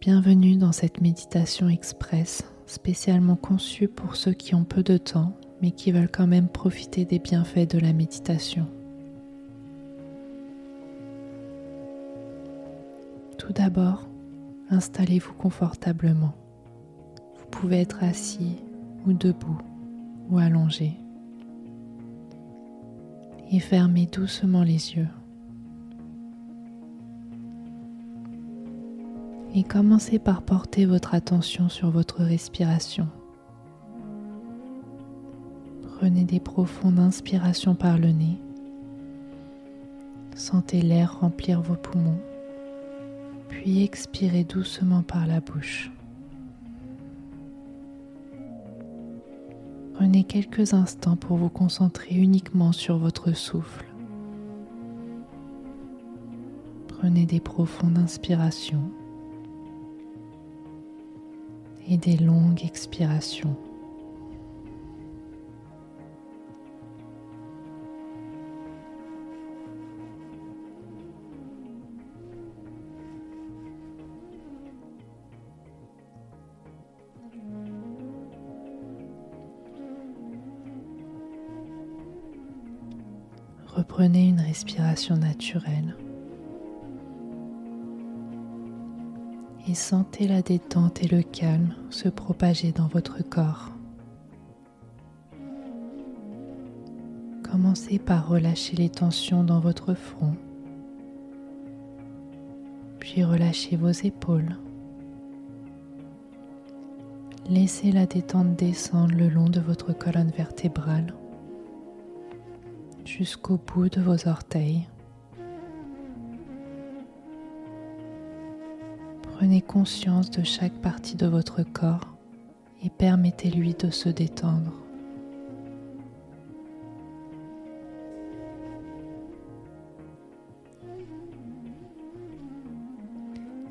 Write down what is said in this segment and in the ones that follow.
Bienvenue dans cette méditation express spécialement conçue pour ceux qui ont peu de temps mais qui veulent quand même profiter des bienfaits de la méditation. Tout d'abord, installez-vous confortablement. Vous pouvez être assis ou debout ou allongé. Et fermez doucement les yeux. Et commencez par porter votre attention sur votre respiration. Prenez des profondes inspirations par le nez. Sentez l'air remplir vos poumons, puis expirez doucement par la bouche. Prenez quelques instants pour vous concentrer uniquement sur votre souffle. Prenez des profondes inspirations et des longues expirations. Reprenez une respiration naturelle et sentez la détente et le calme se propager dans votre corps. Commencez par relâcher les tensions dans votre front, puis relâchez vos épaules. Laissez la détente descendre le long de votre colonne vertébrale jusqu'au bout de vos orteils. Prenez conscience de chaque partie de votre corps et permettez-lui de se détendre.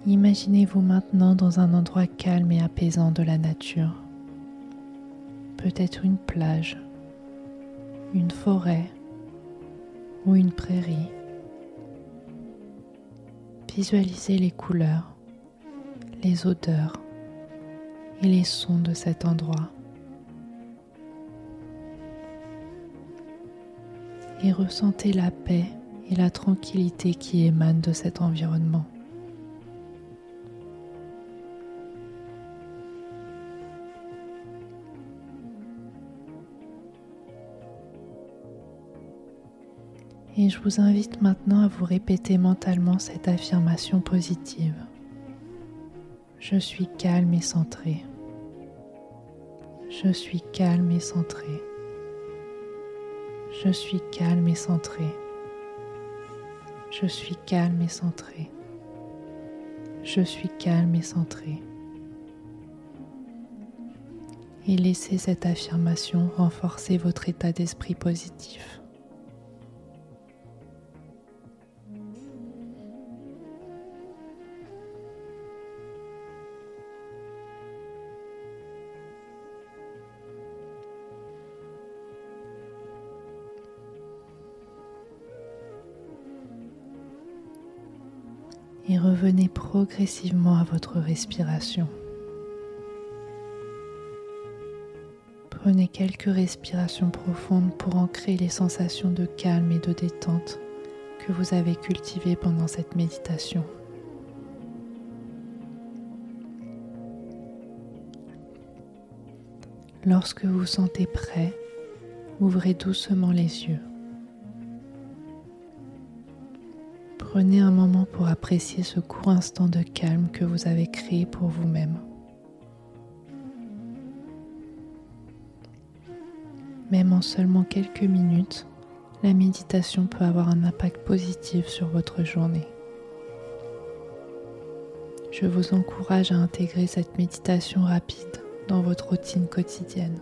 Imaginez-vous maintenant dans un endroit calme et apaisant de la nature. Peut-être une plage, une forêt ou une prairie. Visualisez les couleurs, les odeurs et les sons de cet endroit. Et ressentez la paix et la tranquillité qui émanent de cet environnement. Et je vous invite maintenant à vous répéter mentalement cette affirmation positive. Je suis calme et centré. Je suis calme et centré. Je suis calme et centré. Je suis calme et centré. Je suis calme et centré. Et laissez cette affirmation renforcer votre état d'esprit positif. Et revenez progressivement à votre respiration. Prenez quelques respirations profondes pour ancrer les sensations de calme et de détente que vous avez cultivées pendant cette méditation. Lorsque vous vous sentez prêt, ouvrez doucement les yeux. Prenez un moment pour apprécier ce court instant de calme que vous avez créé pour vous-même. Même en seulement quelques minutes, la méditation peut avoir un impact positif sur votre journée. Je vous encourage à intégrer cette méditation rapide dans votre routine quotidienne.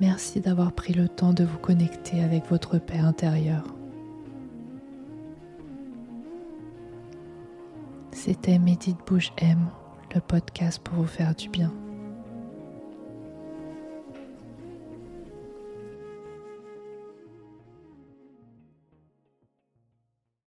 Merci d'avoir pris le temps de vous connecter avec votre paix intérieure. C'était Médite Bouge M, le podcast pour vous faire du bien.